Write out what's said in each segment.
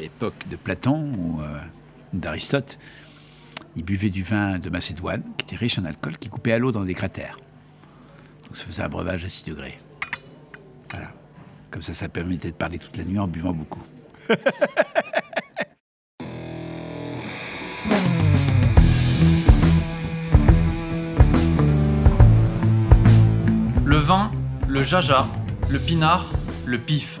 l'époque de Platon ou euh, d'Aristote, ils buvaient du vin de Macédoine, qui était riche en alcool, qui coupait à l'eau dans des cratères. Donc ça faisait un breuvage à 6 degrés. Voilà. Comme ça, ça permettait de parler toute la nuit en buvant beaucoup. Le vin, le jaja, le pinard, le pif.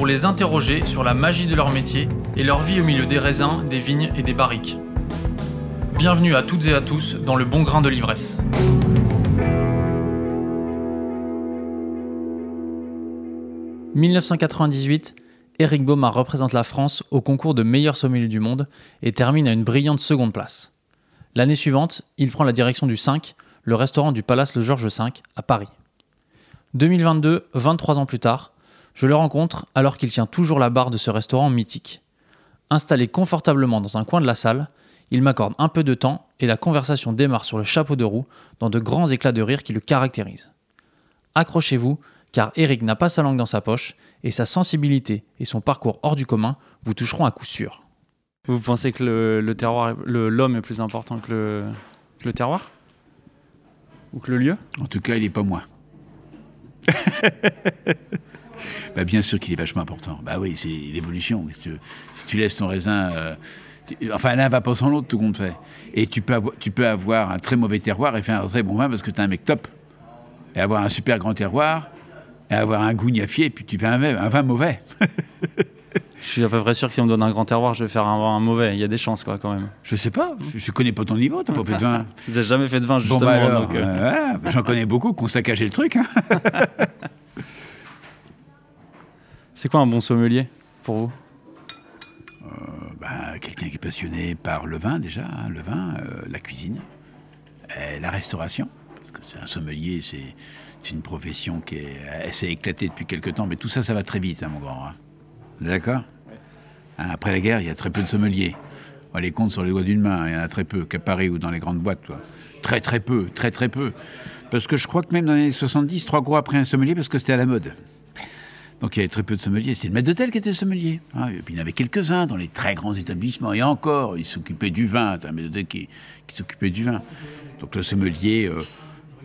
pour les interroger sur la magie de leur métier et leur vie au milieu des raisins, des vignes et des barriques. Bienvenue à toutes et à tous dans le bon grain de l'ivresse. « 1998, Eric Baumard représente la France au concours de meilleur sommelier du monde et termine à une brillante seconde place. L'année suivante, il prend la direction du 5, le restaurant du Palace Le Georges V à Paris. 2022, 23 ans plus tard, je le rencontre alors qu'il tient toujours la barre de ce restaurant mythique. Installé confortablement dans un coin de la salle, il m'accorde un peu de temps et la conversation démarre sur le chapeau de roue dans de grands éclats de rire qui le caractérisent. Accrochez-vous, car Eric n'a pas sa langue dans sa poche et sa sensibilité et son parcours hors du commun vous toucheront à coup sûr. Vous pensez que le, le terroir, l'homme est plus important que le, que le terroir? Ou que le lieu? En tout cas, il n'est pas moi. bah, bien sûr qu'il est vachement important. Bah oui, c'est l'évolution. Si tu, si tu laisses ton raisin. euh, enfin, l'un va pas sans l'autre, tout compte fait. Et tu peux, avoir, tu peux avoir un très mauvais terroir et faire un très bon vin parce que tu as un mec top. Et avoir un super grand terroir et avoir un goût niafier, et puis tu fais un, vin- un vin mauvais. Je suis à peu près sûr que si on me donne un grand terroir, je vais faire un, mauvais. Il y a des chances, quoi, quand même. Je sais pas, je connais pas ton niveau, t'as pas fait de vin. J'ai jamais fait de vin, Bon, justement. bah alors, donc, euh, euh, bah, j'en connais beaucoup qui ont saccagé le truc. hein. C'est quoi un bon sommelier pour vous? Ben, quelqu'un qui est passionné par le vin déjà, hein, le vin, euh, la cuisine, la restauration. Parce que c'est un sommelier, c'est une profession qui s'est éclatée depuis quelques temps, mais tout ça, ça va très vite, hein, mon grand. hein. D'accord? Après la guerre, il y a très peu de sommeliers. On les compte sur les doigts d'une main, il y en a très peu, qu'à Paris ou dans les grandes boîtes. Toi. Très très peu, très très peu. Parce que je crois que même dans les années 70, trois gros après un sommelier, parce que c'était à la mode. Donc il y avait très peu de sommeliers. C'était le maître d'hôtel qui était sommelier. hein. Et puis il y en avait quelques-uns dans les très grands établissements. Et encore, ils s'occupaient du vin. T'as un maître d'hôtel qui, s'occupait du vin. Donc le sommelier euh,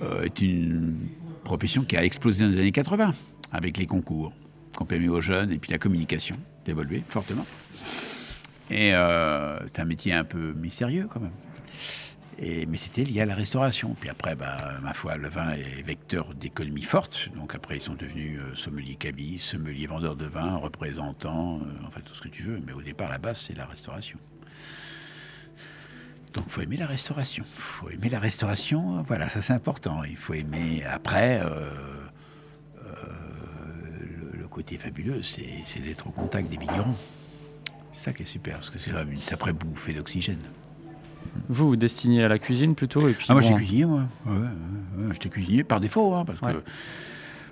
euh, est une profession qui a explosé dans les années 80 avec les concours qui ont permis aux jeunes et puis la communication d'évoluer fortement. Et euh, c'est un métier un peu mystérieux quand même. Mais c'était lié à la restauration. Puis après, bah, ma foi, le vin est vecteur d'économie forte. Donc après, ils sont devenus euh, sommeliers cabis, sommeliers vendeurs de vin, représentants, euh, enfin tout ce que tu veux. Mais au départ, la base, c'est la restauration. Donc, il faut aimer la restauration. Il faut aimer la restauration. Voilà, ça c'est important. Il faut aimer. Après, euh, euh, le, côté fabuleux, c'est d'être au contact des vignerons. C'est ça qui est super, parce que c'est comme une sacrée bouffée d'oxygène. Vous, vous destinez à la cuisine plutôt et puis Ah, moi, bon, j'étais cuisinier, moi. Ouais, ouais, ouais, j'étais cuisinier par défaut, hein, parce que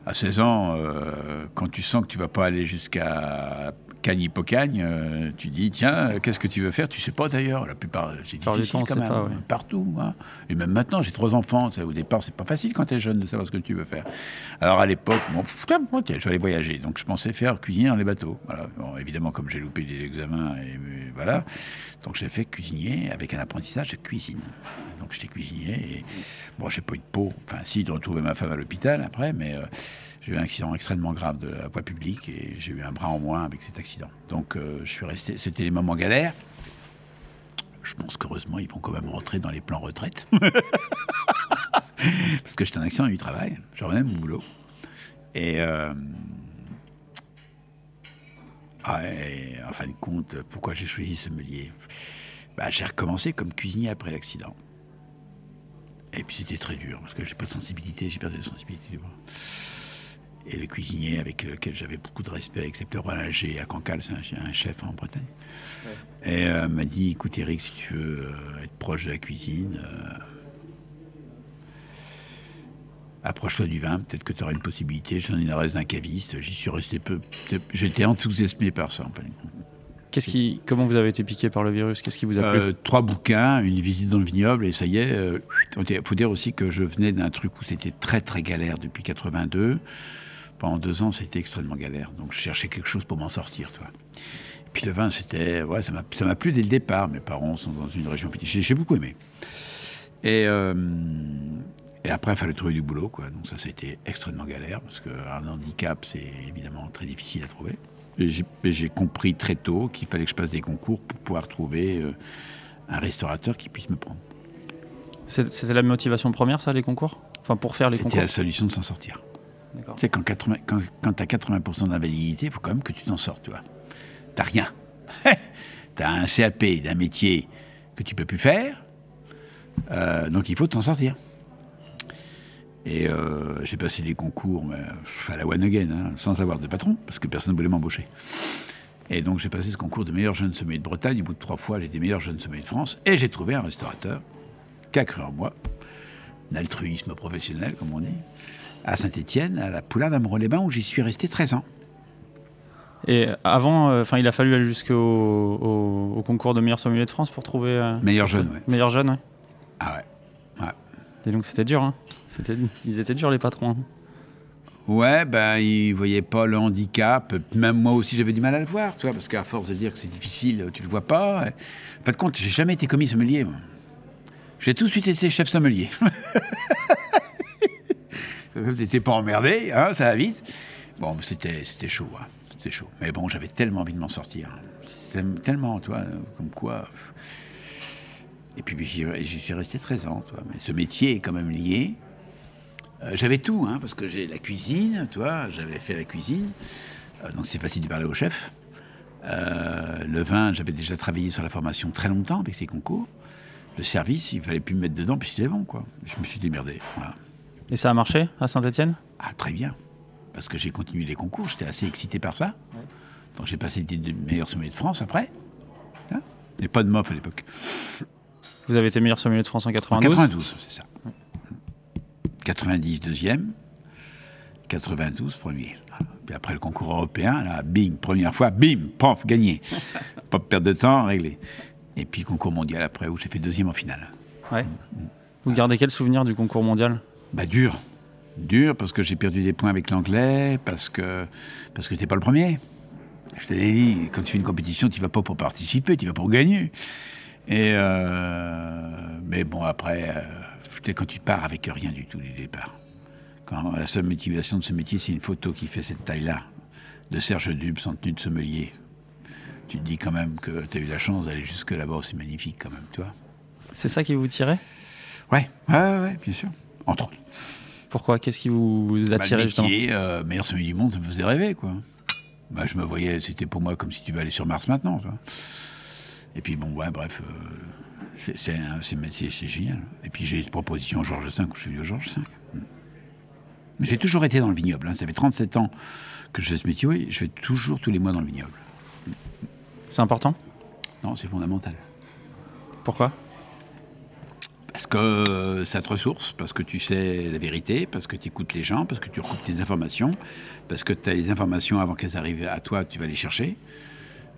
à 16 ans, euh, quand tu sens que tu vas pas aller jusqu'à Cagnes-Hippocagne, euh, tu dis, tiens, euh, qu'est-ce que tu veux faire? Tu sais pas d'ailleurs, la plupart, c'est Plupart du difficile temps, quand même, pas, ouais. partout. hein. Et même maintenant, j'ai trois enfants, au départ, c'est pas facile quand tu es jeune de savoir ce que tu veux faire. Alors à l'époque, bon, putain, moi, tiens, je aller voyager, donc je pensais faire cuisinier dans les bateaux. Voilà. Bon, évidemment, comme j'ai loupé des examens, et, et voilà, donc j'ai fait cuisinier avec un apprentissage de cuisine. Donc j'étais cuisinier et bon, j'ai pas eu de peau. Enfin, si, de retrouver ma femme à l'hôpital après, mais euh, j'ai eu un accident extrêmement grave de la voie publique et j'ai eu un bras en moins avec cet accident. Donc euh, je suis resté. C'était les moments galères. Je pense qu'heureusement, ils vont quand même rentrer dans les plans retraite. Parce que j'étais en accident du travail. Je revenais de mon boulot. Et. euh, ah, en fin de compte, pourquoi j'ai choisi sommelier bah, J'ai recommencé comme cuisinier après l'accident. Et puis c'était très dur, parce que j'ai pas de sensibilité, j'ai perdu la sensibilité du bras. Et le cuisinier avec lequel j'avais beaucoup de respect, excepté Roland G à Cancale, c'est un, un chef en Bretagne, Et elle m'a dit, écoute Eric, si tu veux être proche de la cuisine, approche-toi du vin, peut-être que tu auras une possibilité. J'en ai une reste d'un caviste, j'y suis resté peu. J'étais enthousiasmé par ça. En fait. Qu'est-ce qui, comment vous avez été piqué par le virus? Qu'est-ce qui vous a plu? Euh, Trois bouquins, une visite dans le vignoble, et ça y est. Il euh, faut dire aussi que je venais d'un truc où c'était très très galère depuis 82. Pendant deux ans, c'était extrêmement galère. Donc je cherchais quelque chose pour m'en sortir, toi. puis le vin, c'était, ouais, ça m'a plu dès le départ. Mes parents sont dans une région petite. J'ai beaucoup aimé. Et euh, et après, il fallait trouver du boulot, quoi. Donc ça, c'était extrêmement galère, parce qu'un handicap, c'est évidemment très difficile à trouver. Et j'ai compris très tôt qu'il fallait que je passe des concours pour pouvoir trouver euh, un restaurateur qui puisse me prendre. C'était la motivation première, ça, les concours? Enfin, pour faire les concours C'était la solution de s'en sortir. C'est quand, quand, tu as 80% d'invalidité, il faut quand même que tu t'en sortes, tu vois. T'as rien. tu as un CAP d'un métier que tu peux plus faire, euh, donc il faut t'en sortir. Et euh, j'ai passé des concours à la one again, hein, sans avoir de patron, parce que personne ne voulait m'embaucher. Et donc j'ai passé ce concours de meilleur jeune sommet de Bretagne. Au bout de trois fois, j'ai été meilleur jeune sommet de France. Et j'ai trouvé un restaurateur qui a cru en moi, un altruisme professionnel, comme on dit, à Saint-Étienne, à la Poulade les bains où j'y suis resté 13 ans. Et avant, euh, il a fallu aller jusqu'au au, concours de meilleur sommelier de France pour trouver. Euh, meilleur jeune, oui. Meilleur jeune, oui. Ah ouais. Et donc c'était dur, hein ils étaient durs les patrons. Hein. Ouais, ben ils voyaient pas le handicap. Même moi aussi, j'avais du mal à le voir, tu vois, parce qu'à force de dire que c'est difficile, tu le vois pas. En fait, compte, j'ai jamais été commis sommelier. J'ai tout de suite été chef sommelier. T'étais pas emmerdé, hein, ça va vite. Bon, c'était chaud, hein, c'était chaud. Mais bon, j'avais tellement envie de m'en sortir, tellement, tu vois, comme quoi. Et puis j'y suis resté 13 ans. Toi. Mais ce métier est quand même lié. Euh, j'avais tout, hein, parce que j'ai la cuisine, toi, j'avais fait la cuisine, euh, donc c'est facile de parler au chef. Euh, le vin, j'avais déjà travaillé sur la formation très longtemps avec ces concours. Le service, il fallait plus me mettre dedans, puis c'était bon, quoi. Je me suis démerdé. Et ça a marché à Saint-Etienne Ah, très bien. Parce que j'ai continué les concours, j'étais assez excité par ça. Donc j'ai passé des meilleurs sommets de France après. Hein Et pas de MOF à l'époque. Vous avez été meilleur sommelier de France en 92 En 92, c'est ça. 90, deuxième. 92, premier. Puis après le concours européen, là, bing, première fois, bim, pof, gagné. Pas de perte de temps, réglé. Et puis concours mondial après, où j'ai fait deuxième en finale. Ouais. Vous gardez quel souvenir du concours mondial? Bah dur. Dur parce que j'ai perdu des points avec l'anglais, parce que, parce que t'es pas le premier. Je te l'ai dit, quand tu fais une compétition, tu vas pas pour participer, tu vas pour gagner. Et euh, mais bon, après, euh, quand tu pars avec rien du tout du départ. Quand la seule motivation de ce métier, c'est une photo qui fait cette taille-là, de Serge Dubs en tenue de sommelier. Tu te dis quand même que tu as eu la chance d'aller jusque là-bas, c'est magnifique quand même, toi. C'est ça qui vous tirait? Ouais. ouais, ouais, bien sûr. Entre autres. Pourquoi? Qu'est-ce qui vous attirait bah, le métier, euh, meilleur sommelier du monde, ça me faisait rêver, quoi. Bah, je me voyais, c'était pour moi comme si tu veux aller sur Mars maintenant. Et puis bon, ouais, bref, euh, c'est génial. Et puis j'ai une proposition Georges V, où je suis au Georges V. Mais j'ai toujours été dans le vignoble. Hein. Ça fait 37 ans que je fais ce métier, et je vais toujours tous les mois dans le vignoble. C'est important? Non, c'est fondamental. Pourquoi? Parce que ça te ressource, parce que tu sais la vérité, parce que tu écoutes les gens, parce que tu recoupes tes informations, parce que tu as les informations avant qu'elles arrivent à toi, tu vas les chercher.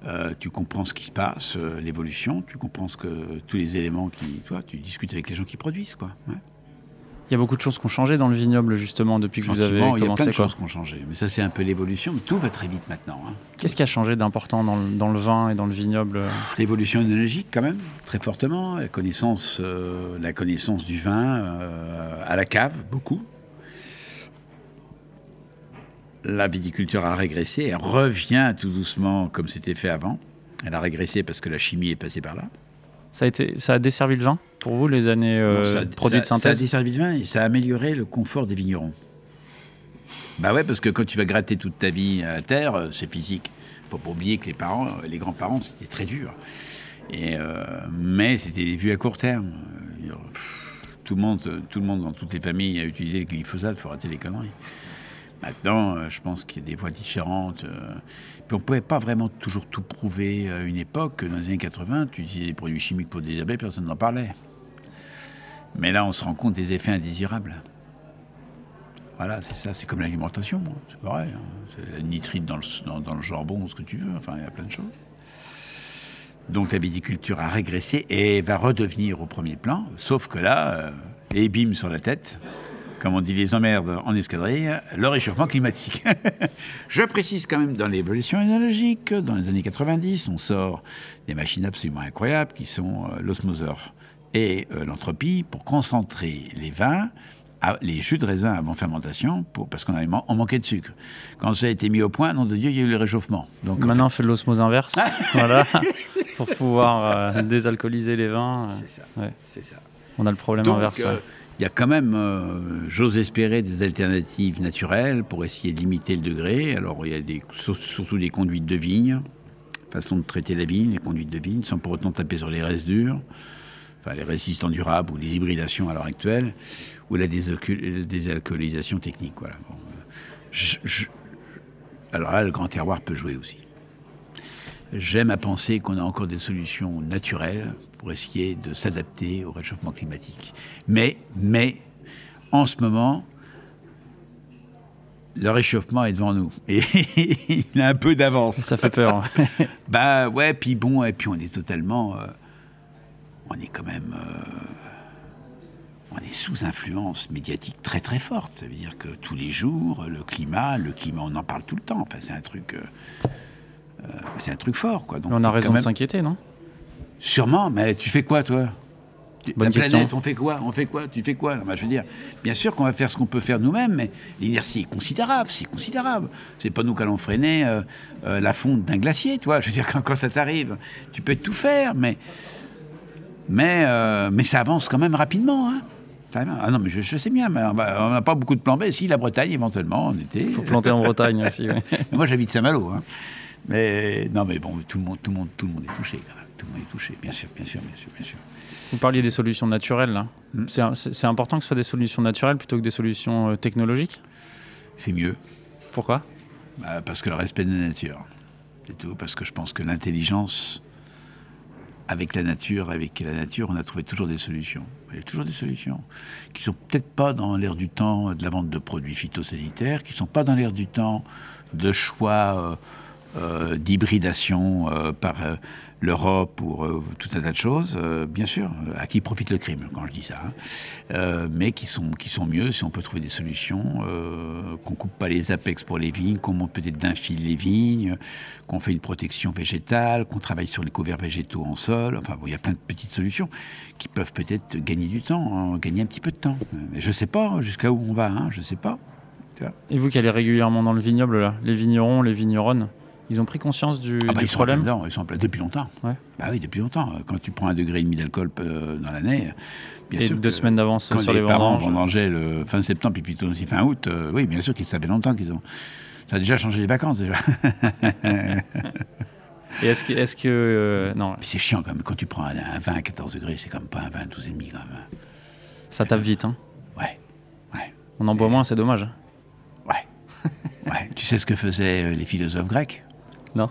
Euh, tu comprends ce qui se passe, euh, l'évolution, tu comprends que, tous les éléments qui. Toi, tu discutes avec les gens qui produisent, quoi. Il y a beaucoup de choses qui ont changé dans le vignoble, justement, depuis que vous avez commencé. Il y a plein de choses qui ont changé. Mais ça, c'est un peu l'évolution. Tout va très vite maintenant. Hein. Qu'est-ce qui a changé d'important dans, dans, le vin et dans le vignoble? L'évolution énologique, quand même, très fortement. La connaissance, euh, la connaissance du vin à la cave, beaucoup la viticulture a régressé, elle revient tout doucement comme c'était fait avant. Elle a régressé parce que la chimie est passée par là. Ça a, été, ça a desservi le vin? Pour vous, les années euh, produits de synthèse Ça a desservi le vin et ça a amélioré le confort des vignerons. Bah ouais, parce que quand tu vas gratter toute ta vie à la terre, euh, c'est physique. Faut pas oublier que les parents, euh, les grands-parents, c'était très dur. Et mais c'était des vues à court terme. Tout le monde, tout le monde dans toutes les familles a utilisé le glyphosate, faut rater les conneries. Maintenant, je pense qu'il y a des voies différentes. puis on ne pouvait pas vraiment toujours tout prouver à une époque. Dans les années 80, tu utilisais des produits chimiques pour des abeilles, personne n'en parlait. Mais là, on se rend compte des effets indésirables. Voilà, c'est ça, c'est comme l'alimentation, c'est pareil. hein. C'est la nitrite dans le, dans, le jambon, ce que tu veux, enfin, il y a plein de choses. Donc la viticulture a régressé et va redevenir au premier plan, sauf que là, euh, et sur la tête, comme on dit les emmerdes en escadrille, le réchauffement climatique. Je précise quand même dans l'évolution énergétique, dans les années 90, on sort des machines absolument incroyables qui sont euh, l'osmoseur et euh, l'entropie pour concentrer les vins, à- les jus de raisin avant fermentation, pour, parce qu'on avait man- on manquait de sucre. Quand ça a été mis au point, nom de Dieu, il y a eu le réchauffement. Donc, Maintenant, on fait de l'osmose inverse. voilà. Pour pouvoir euh, désalcooliser les vins. euh, c'est ça. ouais. C'est ça. On a le problème Donc, inverse. ouais. il y a quand même, euh, j'ose espérer, des alternatives naturelles pour essayer de limiter le degré. Alors, il y a des, surtout des conduites de vigne, façon de traiter la vigne, les conduites de vigne, sans pour autant taper sur les restes durs, enfin les résistants durables ou les hybridations à l'heure actuelle, ou la désalcool- désalcoolisation technique. Voilà. Bon, euh, je- je- alors là, le grand terroir peut jouer aussi. J'aime à penser qu'on a encore des solutions naturelles pour essayer de s'adapter au réchauffement climatique. Mais, mais, en ce moment, le réchauffement est devant nous. Et il a un peu d'avance. Ça fait peur. ouais. Bah ouais, puis bon, et puis on est totalement. euh, on est quand même. euh, on est sous influence médiatique très très forte. Ça veut dire que tous les jours, le climat, le climat, on en parle tout le temps. Enfin, c'est un truc. euh, euh, c'est un truc fort, quoi. Donc, on a raison de s'inquiéter, non? Sûrement, mais tu fais quoi, toi? Bonne La question. planète, on fait quoi? On fait quoi? Tu fais quoi? Non, Je veux dire, bien sûr qu'on va faire ce qu'on peut faire nous-mêmes, mais l'inertie est considérable, c'est considérable. C'est pas nous qui allons freiner euh, euh, la fonte d'un glacier, toi. Je veux dire, quand, quand ça t'arrive, tu peux tout faire, mais, mais, euh, mais ça avance quand même rapidement. Hein. Ah non, mais je, je sais bien, mais on n'a pas beaucoup de plans B. Si, la Bretagne, éventuellement, en été. Faut planter en Bretagne aussi. ouais. Mais Moi, j'habite Saint-Malo. Hein. Mais non, mais bon, tout le monde, tout le monde, tout le monde est touché quand même. Tout le monde est touché, bien sûr, bien sûr, bien sûr, bien sûr. Vous parliez des solutions naturelles, là. Hmm. C'est important que ce soit des solutions naturelles plutôt que des solutions euh, technologiques? C'est mieux. Pourquoi? Bah, parce que le respect de la nature. C'est tout. Parce que je pense que l'intelligence, avec la nature, avec la nature, on a trouvé toujours des solutions. Il y a toujours des solutions qui sont peut-être pas dans l'air du temps de la vente de produits phytosanitaires, qui sont pas dans l'air du temps de choix euh, euh, d'hybridation euh, par l'Europe pour euh, tout un tas de choses, euh, bien sûr, euh, à qui profite le crime quand je dis ça, hein. Mais qui sont, qui sont mieux si on peut trouver des solutions, qu'on coupe pas les apex pour les vignes, qu'on monte peut-être d'un fil les vignes, qu'on fait une protection végétale, qu'on travaille sur les couverts végétaux en sol, enfin bon, il y a plein de petites solutions qui peuvent peut-être gagner du temps, hein, gagner un petit peu de temps. Mais je sais pas jusqu'à où on va, hein, je sais pas. Et vous qui allez régulièrement dans le vignoble, là, les vignerons, les vigneronnes, ils ont pris conscience du, Ah bah, du ils sont en problème ils sont en plein depuis longtemps. Ouais. Bah oui, depuis longtemps. Quand tu prends un degré et demi d'alcool euh, dans l'année, bien Et sûr. deux que semaines d'avance sur les, les parents vendangeaient le fin septembre puis plutôt aussi fin août, euh, oui, bien sûr qu'ils savaient longtemps qu'ils ont. Ça a déjà changé les vacances déjà. Et est-ce que. Est que euh, non, c'est chiant quand même. Quand tu prends un, un vin à 14 degrés, c'est comme pas un vin à 12,5 quand même. ça tape vite. Hein. Ouais, ouais, On en boit moins, c'est dommage. ouais. ouais. Tu sais ce que faisaient les philosophes grecs? Non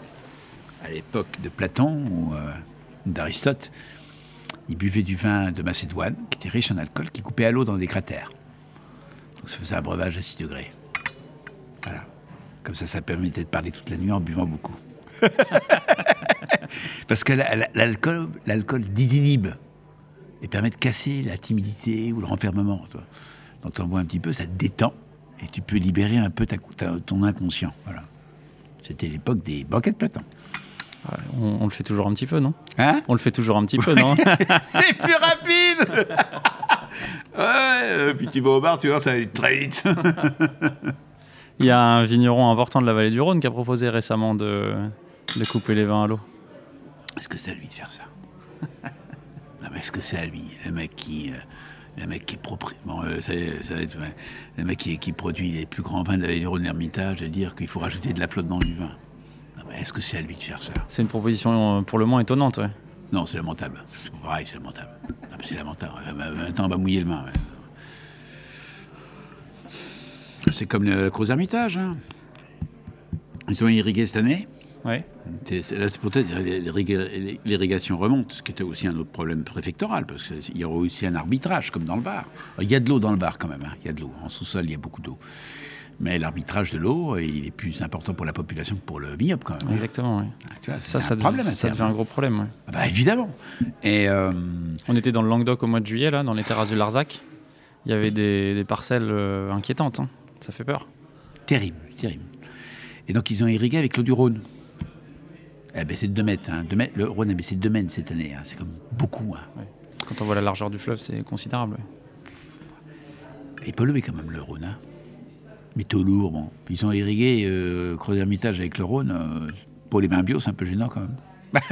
à l'époque de Platon ou euh, d'Aristote, ils buvaient du vin de Macédoine, qui était riche en alcool, qui coupait à l'eau dans des cratères. Donc ça faisait un breuvage à 6 degrés. Voilà. Comme ça, ça permettait de parler toute la nuit en buvant beaucoup. Parce que la- la- l'alcool, désinhibe et permet de casser la timidité ou le renfermement. Donc tu en bois un petit peu, ça te détend et tu peux libérer un peu ta- ton inconscient. Voilà. C'était l'époque des banquets de Platon. On, on le fait toujours un petit peu, non? Hein? On le fait toujours un petit peu, non? C'est plus rapide Ouais, puis tu vas au bar, tu vois, ça va très vite. Il y a un vigneron important de la vallée du Rhône qui a proposé récemment de, de couper les vins à l'eau. Est-ce que c'est à lui de faire ça? Non, mais est-ce que c'est à lui Le mec qui... euh, le mec qui est propri... Bon, euh, ça, ça va être... ouais. Le mec qui, qui produit les plus grands vins de la du Rhône l'Ermitage, de dire qu'il faut rajouter de la flotte dans du vin. Est-ce que c'est à lui de faire ça? C'est une proposition euh, pour le moins étonnante, ouais. Non, c'est lamentable. Pareil, c'est lamentable. C'est lamentable. Euh, bah, Maintenant, on va mouiller le main. ouais. C'est comme le Gros Hermitage. hein. Ils sont irrigués cette année. C'est- Là, c'est peut-être l'irriga- l'irrigation remonte, ce qui était aussi un autre problème préfectoral, parce qu'il y aura aussi un arbitrage, comme dans le bar. Il y a de l'eau dans le bar quand même, hein. il y a de l'eau. En sous-sol, il y a beaucoup d'eau. Mais l'arbitrage de l'eau, il est plus important pour la population que pour le vignoble quand même. hein. Exactement. Ah, tu vois, Ça, ça, un problème devient, ça un gros problème. ouais. Ah bah, évidemment. Et euh, On était dans le Languedoc au mois de juillet, là, dans les terrasses du Larzac. Il y avait des, des parcelles euh, inquiétantes. hein. Ça fait peur. terrible, terrible. Et donc, ils ont irrigué avec l'eau du Rhône. Eh ben, c'est de 2 mètres, hein. Mètres. Le Rhône a baissé de 2 mètres cette année. hein. C'est comme beaucoup. hein. Quand on voit la largeur du fleuve, c'est considérable. ouais. Il est pollué quand même le Rhône. Hein. Métaux lourds, bon. Ils ont irrigué euh, d'Hermitage avec le Rhône. euh, pour les vins bio, c'est un peu gênant quand même.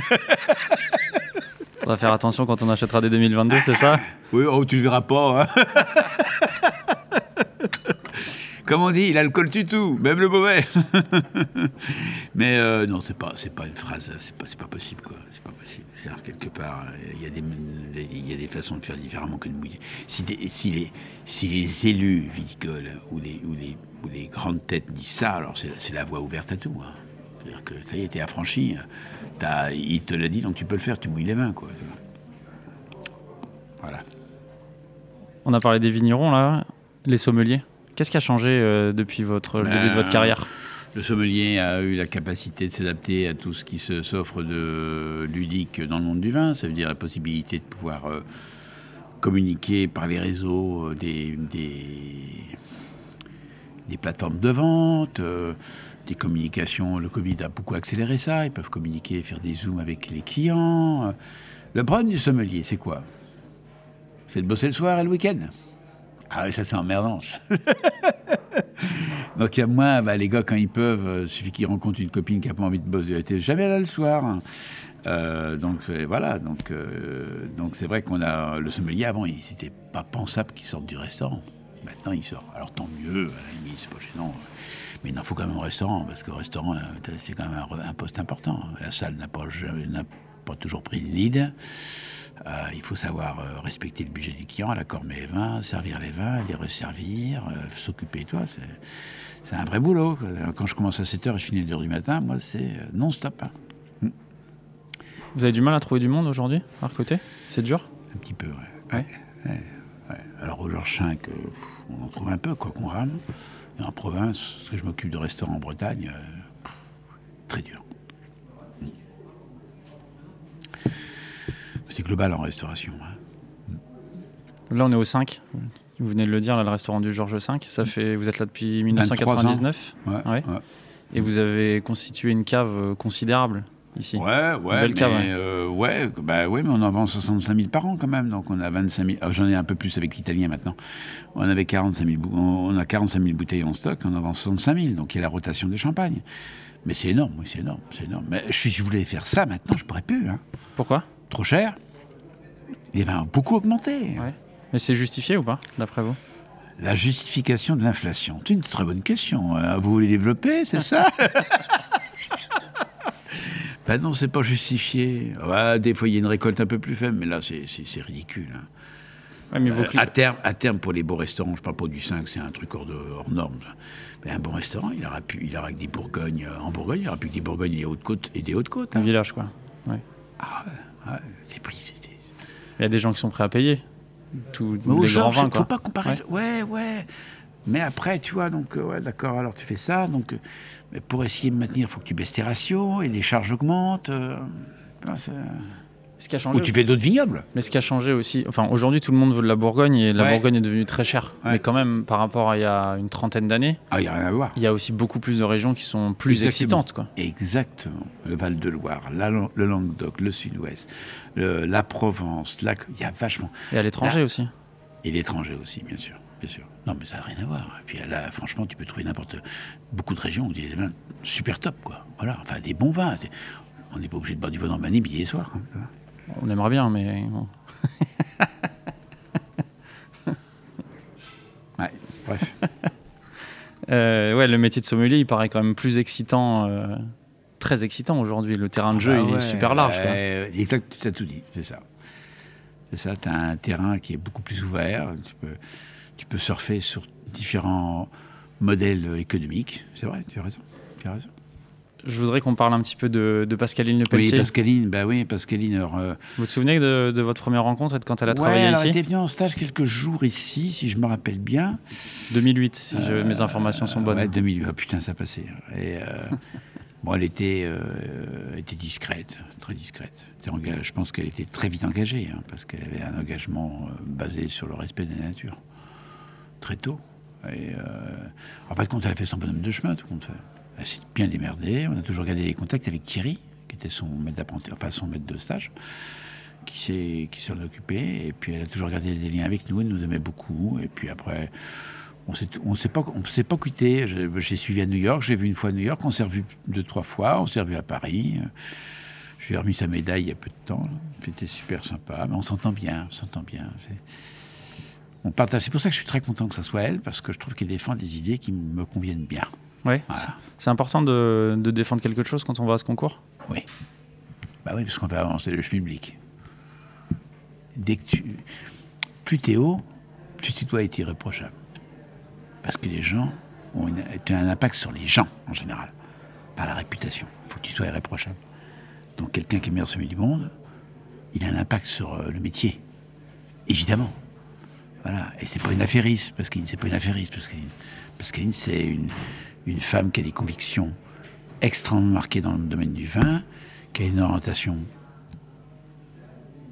Faudra faire attention quand on achètera des 2022, c'est ça? Oui, oh, tu le verras pas. Comme on dit, l'alcool tue tout, même le mauvais. Mais euh, non, c'est pas, c'est pas une phrase, c'est pas, pas possible, quoi. C'est pas possible. Quelque part, il y, a des, il y a des façons de faire différemment que de mouiller. Si, les, si les élus viticoles ou les, ou les, ou les grandes têtes disent ça, alors c'est, la- la voie ouverte à tout. C'est-à-dire que ça y est, t'es affranchi. il te l'a dit, donc tu peux le faire, tu mouilles les mains, quoi. Voilà. On a parlé des vignerons, là, les sommeliers. Qu'est-ce qui a changé euh, depuis votre, le début de votre Ben, carrière? Le sommelier a eu la capacité de s'adapter à tout ce qui s'offre de ludique dans le monde du vin. Ça veut dire la possibilité de pouvoir euh, communiquer par les réseaux euh, des, des, des plateformes de vente, des communications. Le Covid a beaucoup accéléré ça. Ils peuvent communiquer, faire des zooms avec les clients. Le problème du sommelier, c'est quoi? C'est de bosser le soir et le week-end. Ah oui, ça c'est emmerdant. Donc il y a moins, bah, les gars quand ils peuvent, euh, suffit qu'ils rencontrent une copine qui a pas envie de bosser, elle jamais là le soir. hein. Euh, donc voilà, donc euh, donc c'est vrai qu'on a le sommelier avant, il c'était pas pensable qu'il sorte du restaurant. Maintenant il sort. Alors tant mieux, à la limite c'est pas gênant. Mais il en faut quand même au restaurant parce qu'au restaurant euh, c'est quand même un, poste important. La salle n'a pas n'a pas toujours pris le lead. Euh, il faut savoir euh, respecter le budget du client, la cormée et vins, servir les vins, les resservir, euh, s'occuper de toi. C'est, un vrai boulot. Quand je commence à 7h et je finis à 2h du matin, moi, c'est non-stop. hein. Vous avez du mal à trouver du monde aujourd'hui, à recruter? C'est dur? Un petit peu, ouais. Ouais, ouais, ouais. Alors, au Georges V, euh, pff, on en trouve un peu, quoi qu'on rame. Et en province, parce que je m'occupe de restaurants en Bretagne, euh, très dur. C'est global en restauration. hein. Là, on est au 5. Vous venez de le dire, là, le restaurant du Georges V. Ça fait, vous êtes là depuis 1999 Ouais, Ouais. ouais. et vous avez constitué une cave euh, considérable ici. Ouais, ouais, belle mais, cave, ouais. euh, ouais, bah, ouais, mais on en vend 65 000 par an quand même, donc on a 25 000. ah, J'en ai un peu plus avec l'italien maintenant. On avait 45 000, bou- on a 45 000 bouteilles en stock, on en vend 65 000, donc il y a la rotation des champagnes. Mais c'est énorme, oui, c'est énorme, c'est énorme. Mais si je voulais faire ça maintenant, je pourrais plus. Hein. Pourquoi? Trop cher. Les vins ont beaucoup augmenté. Ouais. Mais c'est justifié ou pas, d'après vous? La justification de l'inflation, c'est une très bonne question. hein. Vous voulez développer, c'est ça? Ben non, c'est pas justifié. Des fois, il y a une récolte un peu plus faible, mais là, c'est- ridicule. hein. Ouais, mais vos Euh, à, terme, à terme, pour les beaux restaurants, je parle pas du 5, c'est un truc hors, de, hors norme. ça. Mais un bon restaurant, il aura, pu, il aura que des Bourgognes. euh, En Bourgogne, il aura plus que des Bourgognes et des Hautes-Côtes. Et des Hautes-Côtes Un hein. village, quoi. Ouais. Ah ouais, ouais, les prix, c'était... Il y a des gens qui sont prêts à payer. Tous Mais les grands vins, il quoi. faut pas comparer. Ouais, ouais. Mais après, tu vois, donc, euh, ouais, d'accord, alors tu fais ça. Donc, euh, mais pour essayer de maintenir, il faut que tu baisses tes ratios et les charges augmentent. euh, ben, Ce qui a changé. Ou tu fais d'autres vignobles. Mais ce qui a changé aussi, enfin aujourd'hui tout le monde veut de la Bourgogne et la Ouais. Bourgogne est devenue très chère. Ouais. Mais quand même, par rapport à il y a une trentaine d'années, Ah, il n'y a rien à voir. il y a aussi beaucoup plus de régions qui sont plus Exactement. excitantes. Quoi. Exactement. Le Val-de-Loire, la Lan- le Languedoc, le Sud-Ouest, la Provence, la- il y a vachement. Et à l'étranger aussi. Et l'étranger aussi, bien sûr. Bien sûr. Non, mais ça n'a rien à voir. Et puis là, franchement, tu peux trouver n'importe. Beaucoup de régions où il y a des vins super top, quoi. Voilà. Enfin, des bons vins. On n'est pas obligé de boire du vin dans le midi et soir. hein. On aimerait bien, mais bon. Ouais, bref. Euh, ouais, le métier de sommelier, il paraît quand même plus excitant, euh, très excitant aujourd'hui. Le terrain de jeu, Ah il ouais, est super large. quoi. ouais, exact, tu as tout dit, c'est ça. C'est ça, tu as un terrain qui est beaucoup plus ouvert. Tu peux, tu peux surfer sur différents modèle économique. C'est vrai, tu as raison. Tu as raison. Je voudrais qu'on parle un petit peu de, de Pascaline Oui, Lepelletier. Pascaline, bah oui, Pascaline. alors, euh, Vous vous souvenez de, de votre première rencontre et de quand elle a ouais, travaillé alors, ici elle était venue en stage quelques jours ici, si je me rappelle bien. 2008, si je- mes informations sont bonnes. Ouais, 2008. Oh, putain, ça passait. Et, euh, bon, elle était, euh, était discrète, très discrète. Je pense qu'elle était très vite engagée, hein, parce qu'elle avait un engagement euh, basé sur le respect de la nature, très tôt. Et euh, en fait, quand elle a fait son bonhomme de chemin, tout compte fait. Elle s'est bien démerdée. On a toujours gardé les contacts avec Thierry, qui était son maître d'apprenti, enfin son maître de stage, qui s'est qui s'en occupé. Et puis elle a toujours gardé des liens avec nous. Elle nous aimait beaucoup. Et puis après, on on s'est pas on pas quitté. J'ai suivi à New York. J'ai vu une fois à New York. On s'est revu deux trois fois. On s'est revu à Paris. Je lui ai remis sa médaille il y a peu de temps. C'était super sympa. Mais on s'entend bien. On s'entend bien. On partage. C'est pour ça que je suis très content que ça soit elle, parce que je trouve qu'elle défend des idées qui me conviennent bien. Voilà. C'est- important de, de défendre quelque chose quand on va à ce concours? Oui. Bah oui, parce qu'on va avancer le public. Dès que tu. Plus t'es haut, plus tu dois être irréprochable. Parce que les gens ont une- tu as un impact sur les gens, en général. Par la réputation. Il faut que tu sois irréprochable. Donc quelqu'un qui est meilleur sommet du monde, il a un impact sur euh, le métier. Évidemment. Voilà. Et c'est pas une affairiste, parce qu'Aline, c'est pas une affairiste, parce qu'Aline, parce qu'Aline, c'est une, une femme qui a des convictions extrêmement marquées dans le domaine du vin, qui a une orientation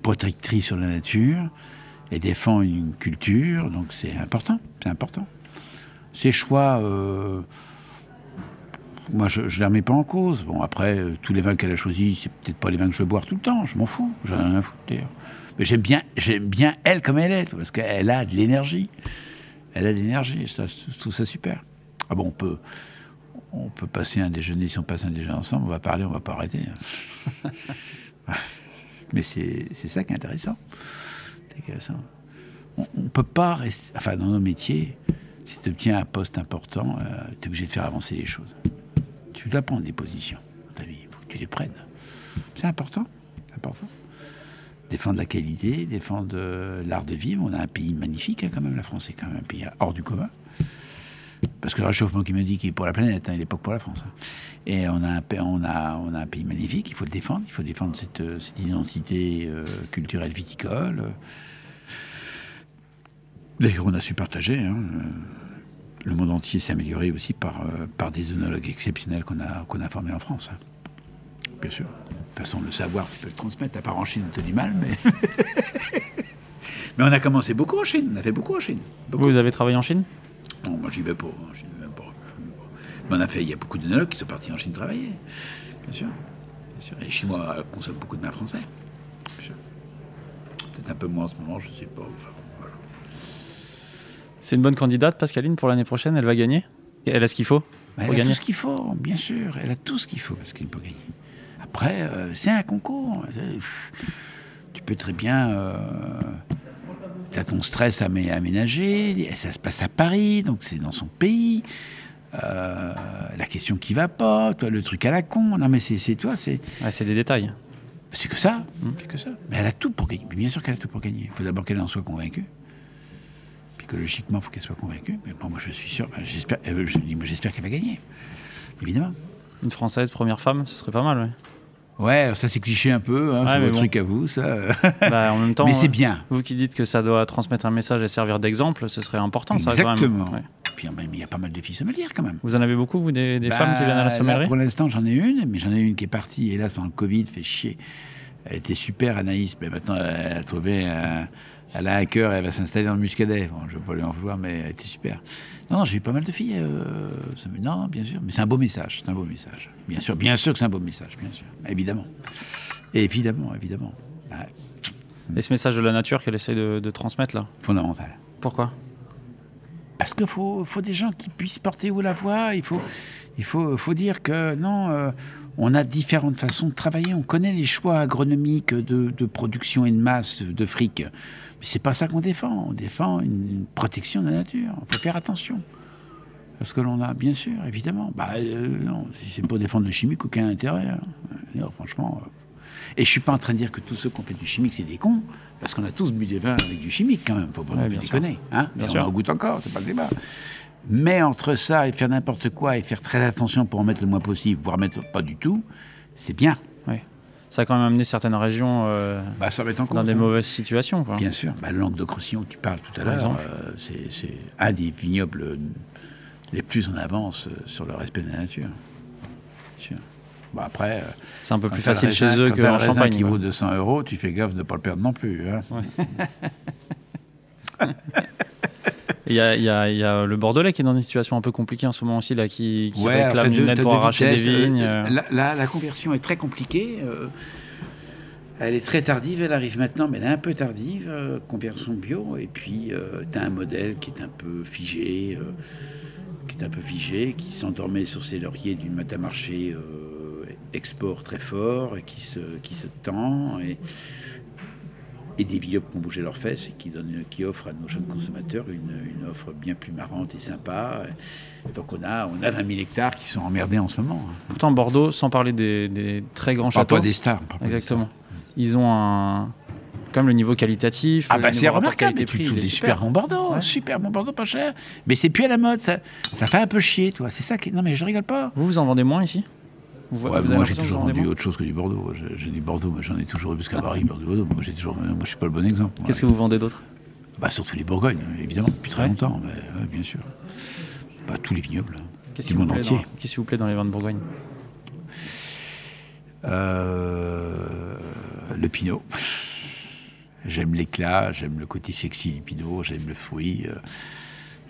protectrice sur la nature, et défend une culture, donc c'est important, c'est important. Ces choix, euh, moi je ne les remets pas en cause. Bon, après, euh, tous les vins qu'elle a choisis, c'est peut-être pas les vins que je veux boire tout le temps, je m'en fous, j'en ai rien à foutre d'ailleurs. Mais j'aime bien, j'aime bien elle comme elle est, parce qu'elle a de l'énergie. Elle a de l'énergie, je trouve ça super. Ah bon, on peut, passer un déjeuner, si on passe un déjeuner ensemble, on va parler, on va pas arrêter. Mais c'est ça qui est intéressant. On ne peut pas rester. Enfin, dans nos métiers, si tu obtiens un poste important, tu es obligé de faire avancer les choses. Tu dois prendre des positions dans ta vie. Il faut que tu les prennes. C'est important. Important. Défendre la qualité, défendre euh, l'art de vivre. On a un pays magnifique, hein, quand même. La France est quand même un pays hors du commun. Parce que le réchauffement climatique est pour la planète, hein, il n'est pas pour la France. hein. Et on a, un, pays magnifique, il faut le défendre, il faut défendre cette, euh, identité euh, culturelle viticole. D'ailleurs, on a su partager. hein, euh, le monde entier s'est amélioré aussi par, des œnologues exceptionnels qu'on a, formés en France. hein. Bien sûr. De toute façon, le savoir, tu peux le transmettre. À part en Chine, tu mal, mais... mais on a commencé beaucoup en Chine. On a fait beaucoup en Chine. Vous avez travaillé en Chine? Non, moi j'y vais pas. hein, j'y vais pas. Mais on a fait, il y a beaucoup d'œnologues qui sont partis en Chine travailler. Bien sûr. Bien sûr. Et les Chinois euh, consomment beaucoup de vin français. Bien sûr. Peut-être un peu moins en ce moment, je sais pas. Enfin, bon, voilà. C'est une bonne candidate, Pascaline, pour l'année prochaine Elle va gagner? Elle a ce qu'il faut elle a gagner? tout ce qu'il faut, bien sûr. Elle a tout ce qu'il faut parce qu'il peut gagner. Après, euh, c'est un concours. C'est- Tu peux très bien. tu as ton stress à mé- aménager. et Ça se passe à Paris, donc c'est dans son pays. Euh, la question qui va pas, toi, le truc à la con. Non, mais c'est toi, c'est. Ouais, C'est des détails. C'est que ça. C'est que ça. Mais elle a tout pour gagner. Mais bien sûr qu'elle a tout pour gagner. Il faut d'abord qu'elle en soit convaincue. Psychologiquement, il faut qu'elle soit convaincue. Mais bon, moi, je suis sûr. ben, J'espère euh, je dis, moi, j'espère qu'elle va gagner. Évidemment. Une Française, première femme, ce serait pas mal, ouais. Ouais, alors ça, c'est cliché un peu. Hein, Ouais, c'est votre bon. truc à vous, ça. Bah, en même temps, mais c'est euh, bien. Vous qui dites que ça doit transmettre un message et servir d'exemple, ce serait important, ça, quand même. Exactement. Ouais. Puis il y a pas mal de filles sommelières, quand même. Vous en avez beaucoup, vous, des, des Bah, femmes qui viennent à la là, sommellerie Pour l'instant, j'en ai une, mais j'en ai une qui est partie, hélas, pendant le Covid, fait chier. Elle était super, Anaïs, mais maintenant, elle a trouvé un... Elle a un cœur, elle va s'installer dans le Muscadet. Bon, je ne veux pas lui en vouloir, mais elle était super. Non, non, j'ai eu pas mal de filles. euh, Non, bien sûr, mais c'est un beau message, c'est un beau message. Bien sûr, bien sûr que c'est un beau message, bien sûr, évidemment. Évidemment, évidemment. Et ce message de la nature qu'elle essaie de, de transmettre, là? Fondamental. Pourquoi? Parce qu'il faut, faut des gens qui puissent porter haut la voix. Il faut, il faut, faut dire que non, euh, on a différentes façons de travailler. On connaît les choix agronomiques de, de production et de masse de fric. Mais c'est pas ça qu'on défend. On défend une, une protection de la nature. Il faut faire attention. à ce que l'on a, bien sûr, évidemment. Bah, euh, non, si c'est pour défendre le chimique, aucun intérêt. hein. Non, franchement. euh. Et je suis pas en train de dire que tous ceux qui ont fait du chimique, c'est des cons, parce qu'on a tous bu des vins avec du chimique, quand même. Faut pas Ouais, bien déconner. Hein Bien sûr. on en goûte encore, c'est pas le débat. Mais entre ça et faire n'importe quoi et faire très attention pour en mettre le moins possible, voire mettre pas du tout, c'est bien. Ça a quand même amené certaines régions euh, Bah, ça dans des mauvaises situations. Quoi. Bien sûr. Bah, le Languedoc-Roussillon, tu parles tout à l'heure, euh, c'est un des vignobles les plus en avance euh, sur le respect de la nature. Sûr. Bon, après, euh, C'est un peu plus facile raisin- chez eux qu'en Champagne. qui vaut 200 euros, tu fais gaffe de ne pas le perdre non plus. hein. Il y, a, y y a le Bordelais qui est dans une situation un peu compliquée en ce moment aussi, là, qui, qui Ouais, réclame une aide pour arracher vitesses. des Euh, vignes. euh, euh. La, la- la conversion est très compliquée. euh, elle est très tardive, elle arrive maintenant, mais elle est un peu tardive. euh, conversion bio, et puis tu as un modèle qui est un peu figé, euh, qui est un peu figé, qui s'endormait sur ses lauriers d'une matin marché euh, export très fort, et qui se, qui se tend. Et, et des vignobles qui ont bougé leurs fesses et qui, donnent, qui offrent à nos jeunes consommateurs une, une offre bien plus marrante et sympa. Et donc on a, on a 20 000 hectares qui sont emmerdés en ce moment. hein. Pourtant, Bordeaux, sans parler des, des très grands châteaux, pas des stars. pas des exactement, ils ont un. Comme le niveau qualitatif. Ah bah c'est remarquable, trouves il est des super bons Bordeaux, Ouais. super bons Bordeaux pas cher. Mais c'est plus à la mode, ça, ça fait un peu chier, toi. C'est ça qui... Non mais je rigole pas. Vous, vous en vendez moins ici? Vous, Ouais, vous moi j'ai toujours vendu autre chose que du Bordeaux. J'ai du Bordeaux, moi j'en ai toujours eu plus qu'à Paris, Bordeaux, Bordeaux. Moi j'ai toujours, moi je suis pas le bon exemple. Qu'est-ce que vous vendez d'autre? Bah surtout les Bourgognes, évidemment, depuis très Ouais. longtemps, mais ouais, bien sûr. Bah tous les vignobles, hein. Qu'est-ce du qui, vous monde plaît entier. qu'est-ce qui vous plaît dans les vins de Bourgogne? Euh, le Pinot. J'aime l'éclat, j'aime le côté sexy du Pinot, j'aime le fruit, euh,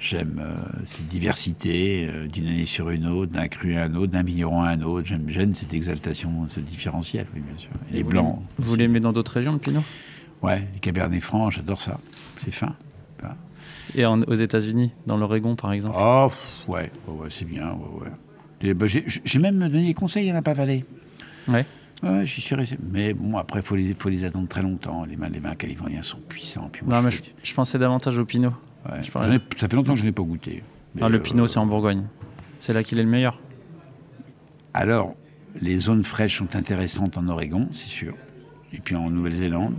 j'aime euh, cette diversité euh, d'une année sur une autre, d'un cru à un autre, d'un vigneron à un autre. J'aime, j'aime cette exaltation, ce différentiel, oui, bien sûr. Et les vous blancs. Vous aussi. l'aimez dans d'autres régions, le Pinot? Ouais, les cabernets francs, j'adore ça. C'est fin. Et en- aux États-Unis, dans l'Oregon par exemple? Oh, pff, ouais, ouais, ouais, c'est bien, ouais, ouais. Et, bah, j'ai, j'ai même donné des conseils à Napa Valley. Ouais. Ouais, j'y suis resté. Mais bon, après, il faut les, faut les attendre très longtemps. Les vins, les vins californiens sont puissants. Puis moi, Non, mais je je, je pensais davantage au Pinot. Ouais, je parlais- j'en ai- ça fait longtemps que je n'ai pas goûté. Mais, Ah, le euh, Pinot, c'est en Bourgogne. C'est là qu'il est le meilleur. Alors, les zones fraîches sont intéressantes en Oregon, c'est sûr. Et puis en Nouvelle-Zélande.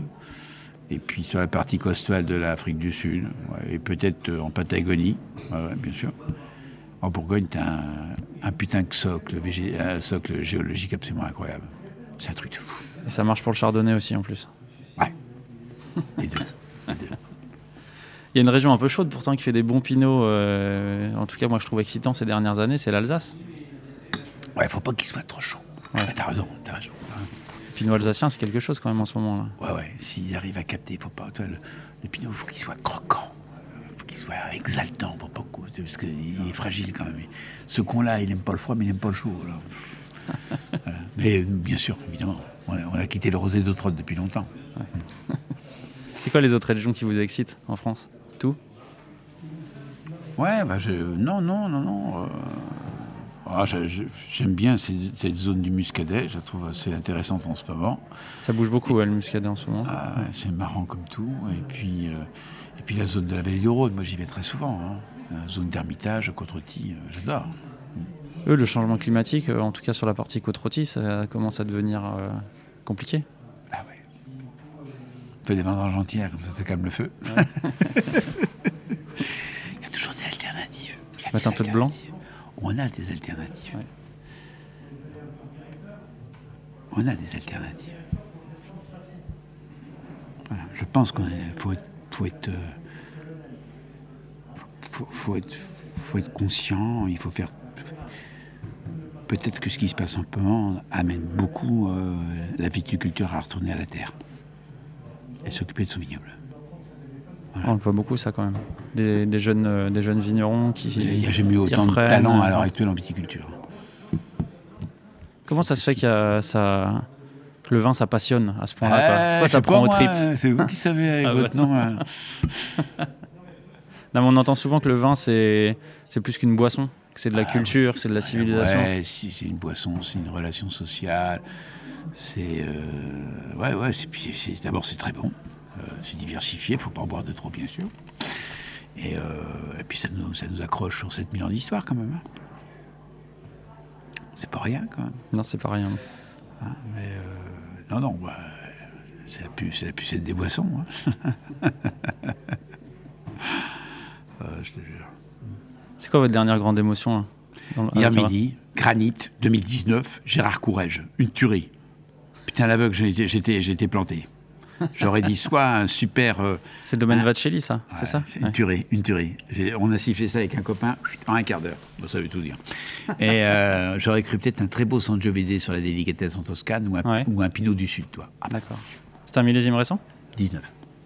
Et puis sur la partie costale de l'Afrique du Sud. ouais, et peut-être euh, en Patagonie, ouais, ouais, bien sûr. En Bourgogne, tu as un, un putain de socle, végé- un socle géologique absolument incroyable. C'est un truc de fou. Et ça marche pour le chardonnay aussi en plus. Ouais. Les deux. Les deux. Il y a une région un peu chaude pourtant qui fait des bons pinots. euh, en tout cas, moi je trouve excitant ces dernières années, c'est l'Alsace. Ouais, faut pas qu'il soit trop chaud. Ouais. T'as raison, t'as raison. Pinot alsacien, c'est quelque chose quand même en ce moment-là. Ouais, ouais, s'ils arrivent à capter, faut pas. Toi, le, le pinot, il faut qu'il soit croquant. Il faut qu'il soit exaltant pour pas Parce qu'il est fragile quand même. Ce con-là, il aime pas le froid, mais il aime pas le chaud. Voilà. Mais euh, bien sûr, évidemment, on a, on a quitté le rosé d'Autrode depuis longtemps. C'est quoi les autres régions qui vous excitent en France? Tout Ouais, bah je. Non, non, non, non. euh, ah, J'aime bien cette, cette zone du Muscadet, je la trouve assez intéressante en ce moment. Ça bouge beaucoup, ouais, le muscadet en ce moment. Ah, C'est marrant comme tout. Et puis, euh, et puis la zone de la vallée du Rhône, moi j'y vais très souvent. hein. La zone d'Hermitage, Côte-Rôtie, euh, j'adore. Eux, le changement climatique, en tout cas sur la partie côte ça commence à devenir compliqué. Fais des vendanges entières, comme ça ça calme le feu. Il y a toujours des alternatives. Il y a Mettre un peu de blanc. alternatives. On a des alternatives. Ouais. On a des alternatives. Voilà. Je pense qu'il faut être, faut être, euh, faut, faut être, faut être conscient. Il faut faire. Peut-être que ce qui se passe en ce moment amène beaucoup euh, la viticulture à retourner à la terre et s'occuper de son vignoble. On le voit beaucoup ça quand même. Des, des jeunes, euh, des jeunes vignerons qui. Il n'y a jamais eu autant de talent à l'heure actuelle en viticulture. Comment ça se fait a ça, que le vin ça passionne à ce point-là Euh, je ça prend au trip C'est vous qui savez avec Ah votre ouais. nom. hein. Non, mais on entend souvent que le vin c'est plus qu'une boisson, que c'est de la Ah, culture, que c'est de la civilisation. Ouais, si, c'est une boisson, c'est une relation sociale. C'est. euh, ouais, ouais, c'est, d'abord, c'est très bon. Euh, c'est diversifié, il ne faut pas en boire de trop, bien sûr. Et, euh, et puis, ça nous, ça nous accroche sur 7000 ans d'histoire, quand même. hein. C'est pas rien, quand même. Non, c'est pas rien. hein, mais, non, non, bah, c'est, la pu- c'est la pucette des boissons. hein. Je te jure. C'est quoi votre dernière grande émotion là, Hier midi, Granit 2019, Gérard Courrèges, une tuerie. Putain, l'aveugle, j'étais, planté. J'aurais dit soit un super. euh, C'est le domaine Ah. Vacelli, ça C'est ça une Ouais. tuerie, une tuerie. On a sifflé ça avec un copain en un quart d'heure. Bon, ça veut tout dire. Et euh, j'aurais cru peut-être un très beau Sangiovese sur la délicatesse en Toscane ou un, Ouais. ou un Pinot du Sud, toi. Ah, D'accord. C'est un millésime récent? 19.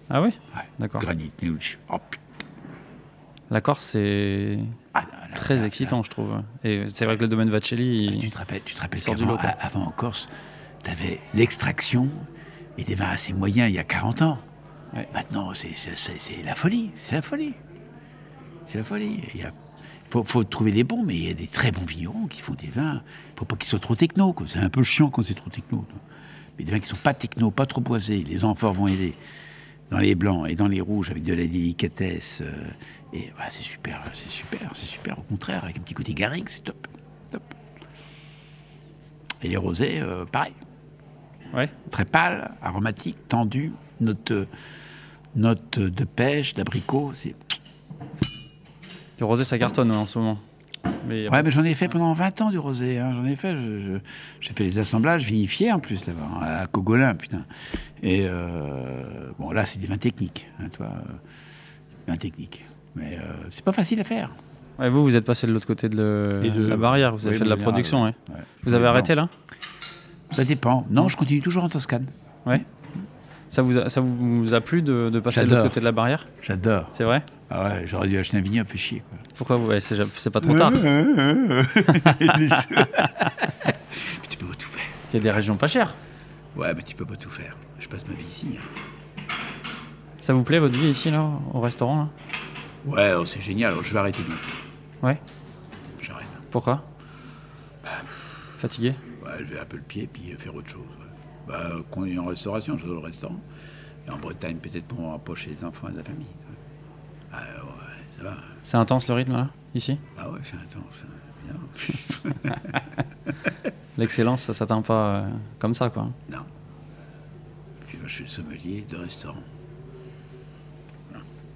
Ah oui? D'accord. Granit, Nelucci. Oh. La Corse, c'est Ah, là, très là, excitant, je trouve. Et c'est vrai que le domaine Vacelli, il- Tu te rappelles, tu te rappelles sort du qu'avant lot, quoi. a- avant en Corse, tu avais l'extraction et des vins assez moyens il y a 40 ans. Ouais. Maintenant, c'est la folie. C'est la folie. C'est la folie. Il y a- faut, faut trouver les bons, mais il y a des très bons vignerons qui font des vins. Il faut pas qu'ils soient trop techno. C'est un peu chiant quand c'est trop techno. Mais des vins qui sont pas techno, pas trop boisés. Les amphores vont aider. Dans les blancs et dans les rouges, avec de la délicatesse. euh, et voilà, c'est super, c'est super, c'est super. Au contraire, avec un petit côté garrigue, c'est top. top. Et les rosés, euh, pareil. Ouais. Très pâle, aromatique, tendu, note, note de pêche, d'abricot. C'est... Le rosé, ça cartonne ouais, en ce moment. Mais Ouais, mais j'en ai fait pendant 20 ans du rosé. hein. J'en ai fait. je- je- j'ai fait les assemblages vinifiés en plus là-bas, hein, à Cogolin, putain. Et euh, bon, là, c'est des vins techniques, hein, toi. euh, vins techniques. Mais euh, c'est pas facile à faire. Ouais, vous, vous êtes passé de l'autre côté de, le- Et de- la barrière, vous avez Oui, fait de la production, ouais. ouais. Vous avez arrêté là? Ça dépend. Non, je continue toujours en Toscane. Ouais. Ça vous a, ça vous a plu de, de passer de l'autre côté de la barrière? J'adore. C'est vrai? Ah ouais, j'aurais dû acheter un vignoble, fait chier. Quoi. Pourquoi vous C'est pas trop tard. Mais tu peux pas tout faire. Il y a des régions pas chères. Ouais, mais tu peux pas tout faire. Je passe ma vie ici. hein. Ça vous plaît votre vie ici, là, au restaurant là? Ouais, oh, c'est génial. Alors, je vais arrêter bientôt. Ouais. J'arrête. Pourquoi? Fatigué? Ouais, je vais un peu le pied puis faire autre chose. Bah, quand on est en restauration, j'adore le restaurant. Et en Bretagne, peut-être pour rapprocher les enfants et la famille. Ah ouais, ça va. C'est intense le rythme là, ici? Ah ouais, c'est intense. hein. L'excellence, ça s'atteint pas euh, comme ça, quoi. Non. Puis moi, je suis le sommelier de restaurant.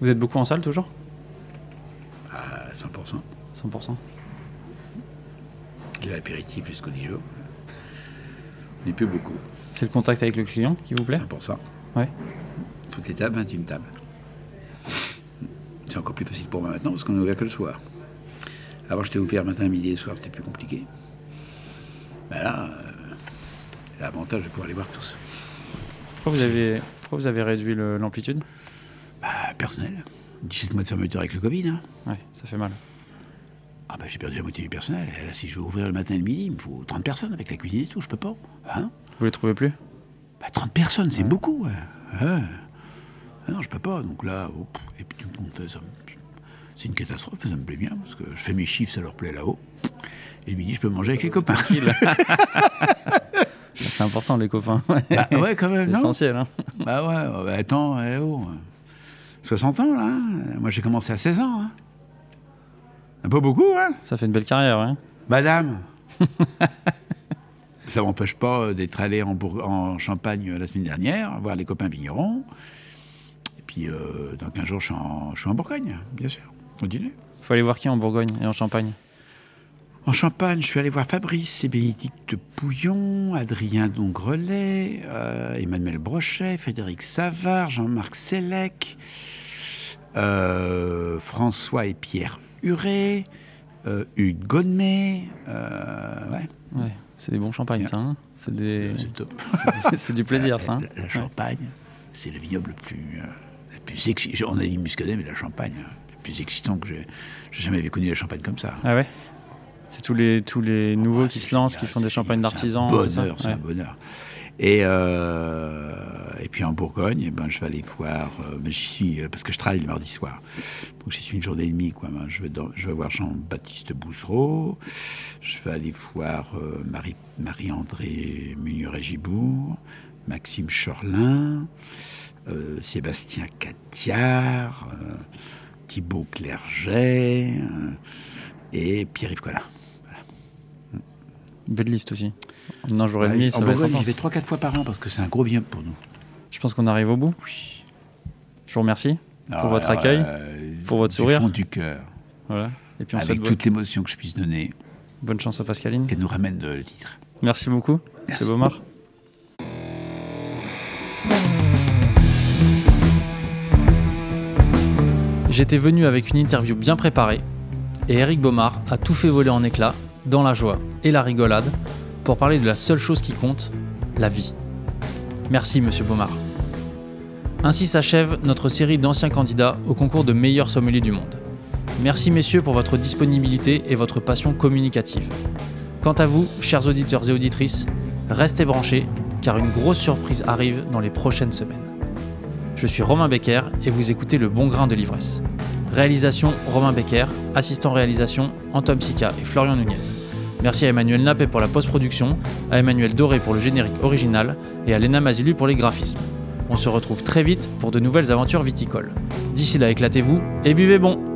Vous êtes beaucoup en salle toujours? À 100%. 100%. De l'apéritif jusqu'au Dijon. On n'est plus beaucoup. C'est le contact avec le client qui vous plaît 100%. Ouais. Toutes les tables, 21 tables. C'est encore plus facile pour moi maintenant parce qu'on est ouvert que le soir. Avant, j'étais ouvert matin, midi et soir, c'était plus compliqué. Ben là, euh, l'avantage de pouvoir les voir tous. Pourquoi vous avez, pourquoi vous avez réduit l'amplitude? Bah, personnel. 17 mois de fermeture avec le Covid. Hein. Ouais, ça fait mal. Ah bah, j'ai perdu la moitié du personnel. Et là, si je veux ouvrir le matin et le midi, il me faut 30 personnes avec la cuisine et tout. Je peux pas. Hein Vous les trouvez plus? Bah, 30 personnes, c'est beaucoup. ouais. Ouais. Ah non, je peux pas. Donc là, oh, et puis tout le monde fait ça. C'est une catastrophe, mais ça me plaît bien, parce que je fais mes chiffres, ça leur plaît là-haut. Et le midi, je peux manger avec les copains. C'est important, les copains. Bah, ouais, quand même, C'est essentiel. Hein Bah ouais, bah, attends, eh oh. 60 ans, là. hein. Moi, j'ai commencé à 16 ans. Hein. Pas beaucoup, hein ça fait une belle carrière, ouais. Madame Ça m'empêche pas euh, d'être allé en, en Champagne euh, la semaine dernière, voir les copains vignerons. Et puis, euh, dans 15 jours, je suis en, je suis en Bourgogne, bien sûr. Continue. Faut aller voir qui en Bourgogne et en Champagne? En Champagne, je suis allé voir Fabrice et Bénédicte Pouillon, Adrien Dongrelet, euh, Emmanuel Brochet, Frédéric Savard, Jean-Marc Sellec, euh, François et Pierre Huré, euh, Hugues euh, ouais, Ouais, c'est des bons champagnes, ça. hein c'est des... c'est du plaisir, ça. hein La, la Champagne, c'est le vignoble le plus, euh, le plus excitant. On a dit Muscadet, mais la Champagne, le plus excitant que j'ai jamais vu connu la Champagne comme ça. Ah ouais? C'est tous les, tous les nouveaux qui se lancent, génial, qui font des champagnes d'artisans. C'est un bonheur, c'est Ouais. un bonheur. Et, euh, et puis en Bourgogne, eh ben, je vais aller voir. ben, j'y suis euh, parce que je travaille le mardi soir. Donc j'y suis une journée et demie. Quoi. Ben, je, vais dans- je vais voir Jean-Baptiste Boussereau. Je vais aller voir euh, Marie, Marie-André Munier-Gibourg, Maxime Chorlin, euh, Sébastien Catiard, euh, Thibaut Clerget euh, et Pierre-Yves Collin. Belle liste aussi. Et demi, Ouais, ça en Bourgogne, j'y vais 3-4 fois par an parce que c'est un gros vignoble pour nous. Je pense qu'on arrive au bout. Je vous remercie pour Ah, votre alors, accueil. euh, pour votre du sourire. fond du cœur. Voilà. Et puis on avec toute l'émotion que je puisse donner. Bonne chance à Pascaline. Qu'elle nous ramène le titre. Merci beaucoup, Monsieur Beaumar. J'étais venu avec une interview bien préparée et Eric Baumard a tout fait voler en éclats, dans la joie et la rigolade, pour parler de la seule chose qui compte, la vie. Merci, monsieur Baumard. Ainsi s'achève notre série d'anciens candidats au concours de meilleurs sommeliers du monde. Merci, messieurs, pour votre disponibilité et votre passion communicative. Quant à vous, chers auditeurs et auditrices, restez branchés, car une grosse surprise arrive dans les prochaines semaines. Je suis Romain Becker et vous écoutez Le Bon Grain de l'Ivresse. Réalisation Romain Becker, assistant réalisation Antoine Sica et Florian Nunez. Merci à Emmanuel Nappé pour la post-production, à Emmanuel Doré pour le générique original et à Lena Mazilu pour les graphismes. On se retrouve très vite pour de nouvelles aventures viticoles. D'ici là, éclatez-vous et buvez bon